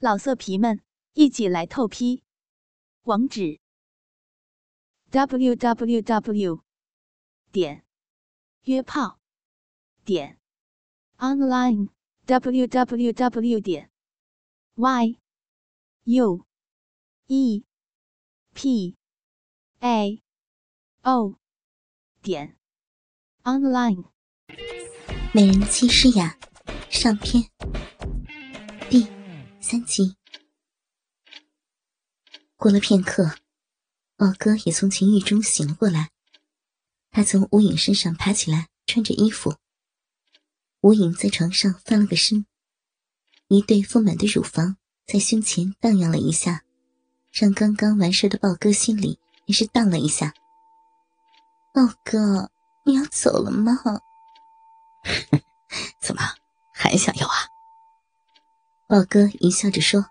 老色皮们，一起来透批！网址：w w w 点约炮点 online w w w 点 y u e p a o 点 online。美人妻诗雅上篇第三集。过了片刻，豹哥也从情欲中醒了过来。他从吴影身上爬起来，穿着衣服。吴影在床上翻了个身，一对丰满的乳房在胸前荡漾了一下，让刚刚完事的豹哥心里也是荡了一下。豹哥，你要走了吗？怎么还想要啊？豹哥淫笑着说。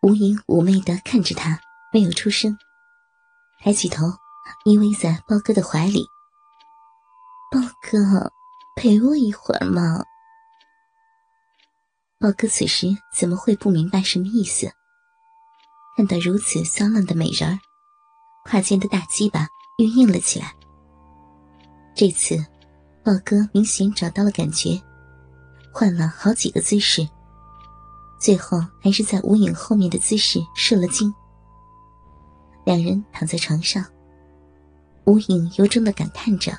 无影妩媚的看着他，没有出声，抬起头依偎在豹哥的怀里。豹哥，陪我一会儿嘛。豹哥此时怎么会不明白什么意思？看到如此骚浪的美人儿，胯间的大鸡巴又硬了起来。这次，豹哥明显找到了感觉，换了好几个姿势。最后还是在吴影后面的姿势射了精。两人躺在床上，吴影由衷的感叹着，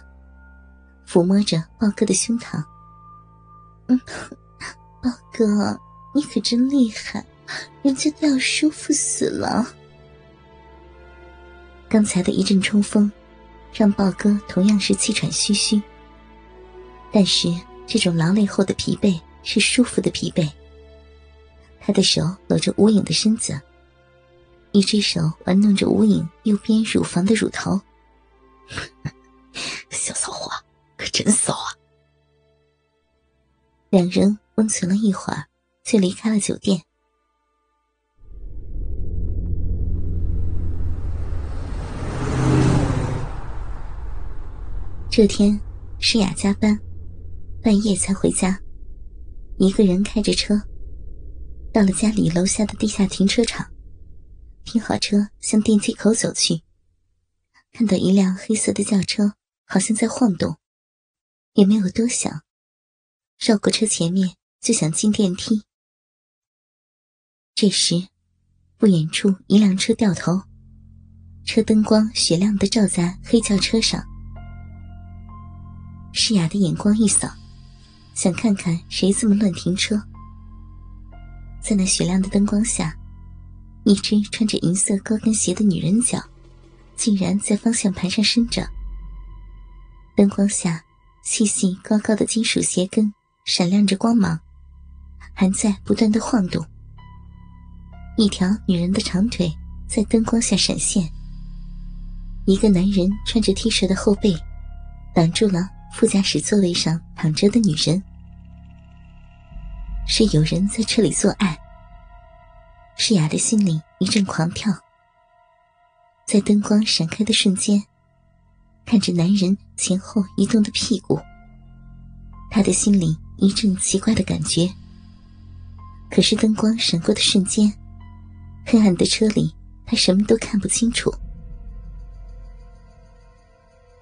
抚摸着豹哥的胸膛。嗯，豹哥，你可真厉害，人家都要舒服死了。刚才的一阵冲锋，让豹哥同样是气喘吁吁。但是这种劳累后的疲惫是舒服的疲惫。他的手搂着吴影的身子，一只手玩弄着吴影右边乳房的乳头。小骚货，可真骚啊！两人温存了一会儿，就离开了酒店。这天，诗雅加班，半夜才回家，一个人开着车。到了家里楼下的地下停车场，停好车，向电梯口走去。看到一辆黑色的轿车，好像在晃动，也没有多想，绕过车前面就想进电梯。这时，不远处一辆车掉头，车灯光雪亮的照在黑轿车上。诗雅的眼光一扫，想看看谁这么乱停车。在那雪亮的灯光下，一只穿着银色高跟鞋的女人脚，竟然在方向盘上伸着。灯光下，细细高高的金属鞋跟闪亮着光芒，还在不断的晃动。一条女人的长腿在灯光下闪现。一个男人穿着 T 恤的后背，挡住了副驾驶座位上躺着的女人。是有人在车里做爱。诗雅的心里一阵狂跳。在灯光闪开的瞬间，看着男人前后移动的屁股，他的心里一阵奇怪的感觉。可是灯光闪过的瞬间，黑暗的车里，他什么都看不清楚。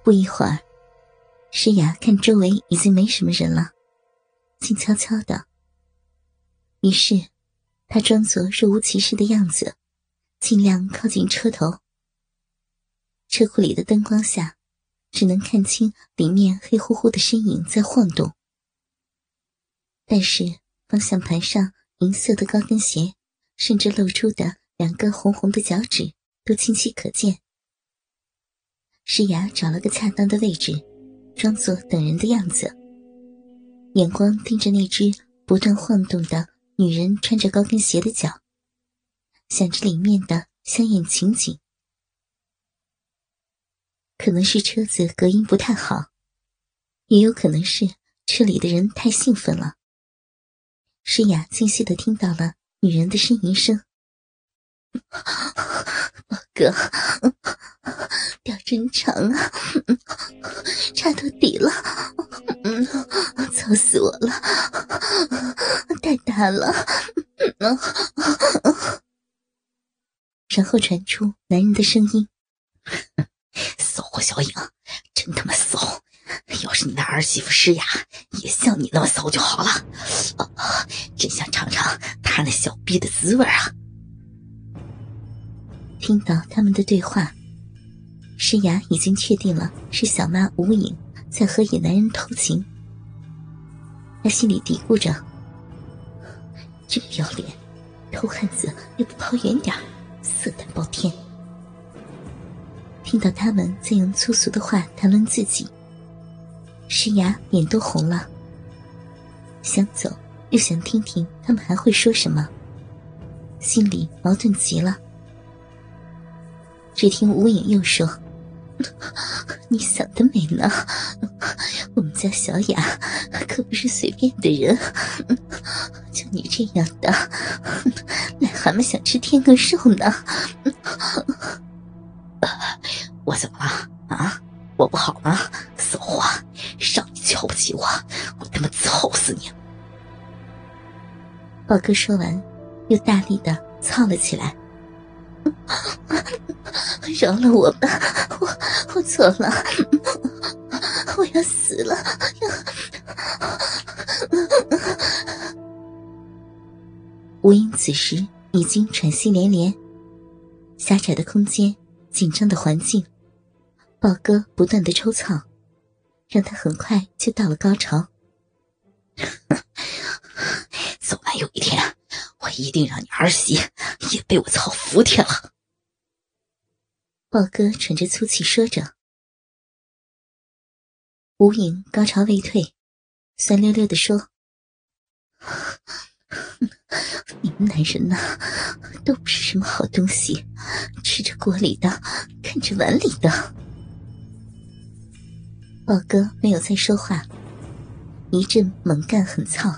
不一会儿，诗雅看周围已经没什么人了，静悄悄的。于是，他装作若无其事的样子，尽量靠近车头。车库里的灯光下，只能看清里面黑乎乎的身影在晃动。但是方向盘上银色的高跟鞋，甚至露出的两根红红的脚趾，都清晰可见。诗雅找了个恰当的位置，装作等人的样子，眼光盯着那只不断晃动的。女人穿着高跟鞋的脚，想着里面的香艳情景。可能是车子隔音不太好，也有可能是车里的人太兴奋了。诗雅清晰的听到了女人的呻吟声：“哥，吊真长啊，插到底了，嗯，操死我了，太大了，然后传出男人的声音：“骚货小影，真他妈骚！要是你那儿媳妇诗雅也像你那么骚就好了，啊，真想尝尝她那小逼的滋味啊！”听到他们的对话。诗雅已经确定了是小妈吴影在和野男人偷情，她心里嘀咕着：“真不要脸，偷汉子也不跑远点色胆包天。”听到他们在用粗俗的话谈论自己，诗雅脸都红了，想走又想听听他们还会说什么，心里矛盾极了。只听吴影又说。你想得美呢！我们家小雅可不是随便的人，就你这样的癞蛤蟆想吃天鹅肉呢？我怎么了啊？我不好吗？死货，让你瞧不起我，我他妈操死你！宝哥说完，又大力的操了起来。饶了我吧，我我错了，我要死了！吴英此时已经喘息连连，狭窄的空间，紧张的环境，宝哥不断的抽草，让他很快就到了高潮。早晚有一天，我一定让你儿媳也被我操服帖了。豹哥喘着粗气说着，吴影高潮未退，酸溜溜的说：“你们男人呐，都不是什么好东西，吃着锅里的，看着碗里的。”豹哥没有再说话，一阵猛干狠操，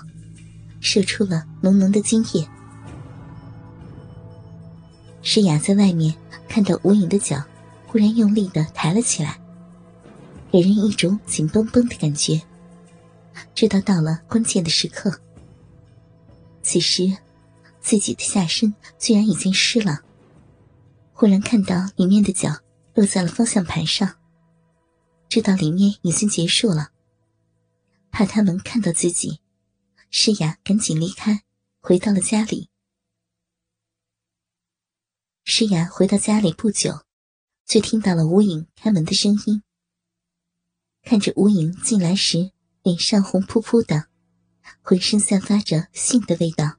射出了浓浓的精液。诗雅在外面。看到吴影的脚忽然用力的抬了起来，给人一种紧绷绷的感觉。知道到了关键的时刻，此时自己的下身居然已经湿了。忽然看到里面的脚落在了方向盘上，知道里面已经结束了。怕他们看到自己，诗雅赶紧离开，回到了家里。诗雅回到家里不久，就听到了吴影开门的声音。看着吴影进来时，脸上红扑扑的，浑身散发着性的味道。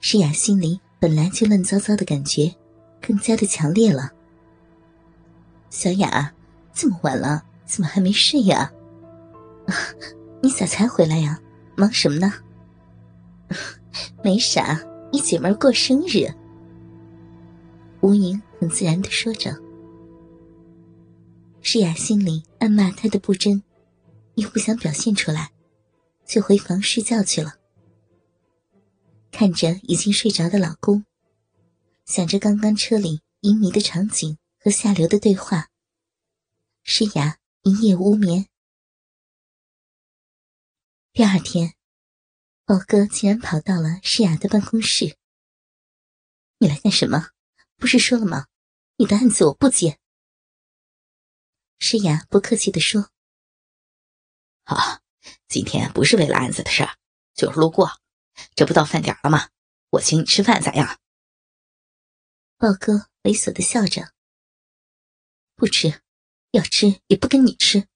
诗雅心里本来就乱糟糟的感觉，更加的强烈了。小雅，这么晚了，怎么还没睡呀？你咋才回来呀？忙什么呢？没啥，你姐妹过生日。吴莹很自然的说着，诗雅心里暗骂他的不真，又不想表现出来，就回房睡觉去了。看着已经睡着的老公，想着刚刚车里旖旎的场景和下流的对话，诗雅一夜无眠。第二天，宝哥竟然跑到了诗雅的办公室，你来干什么？不是说了吗？你的案子我不接。诗雅不客气的说：“啊，今天不是为了案子的事儿，就是路过。这不到饭点了吗？我请你吃饭咋样？”豹哥猥琐的笑着：“不吃，要吃也不跟你吃。”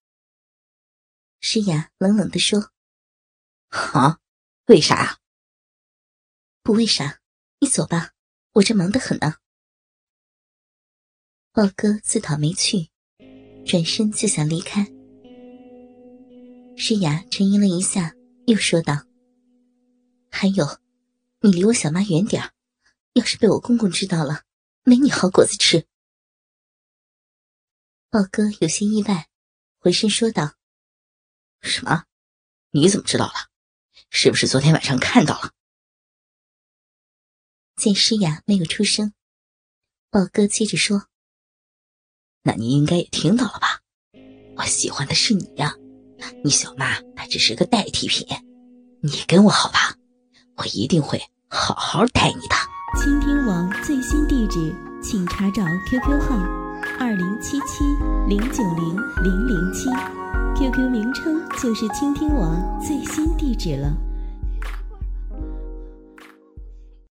诗雅冷冷的说：“啊，为啥呀？不为啥，你走吧，我这忙得很呢。”豹哥自讨没趣，转身就想离开。诗雅沉吟了一下，又说道：“还有，你离我小妈远点要是被我公公知道了，没你好果子吃。”豹哥有些意外，回身说道：“什么？你怎么知道了？是不是昨天晚上看到了？”见诗雅没有出声，豹哥接着说。那你应该也听到了吧？我喜欢的是你呀，你小妈她只是个代替品。你跟我好吧，我一定会好好待你的。倾听网最新地址，请查找 QQ 号二零七七零九零零零七，QQ 名称就是倾听网最新地址了。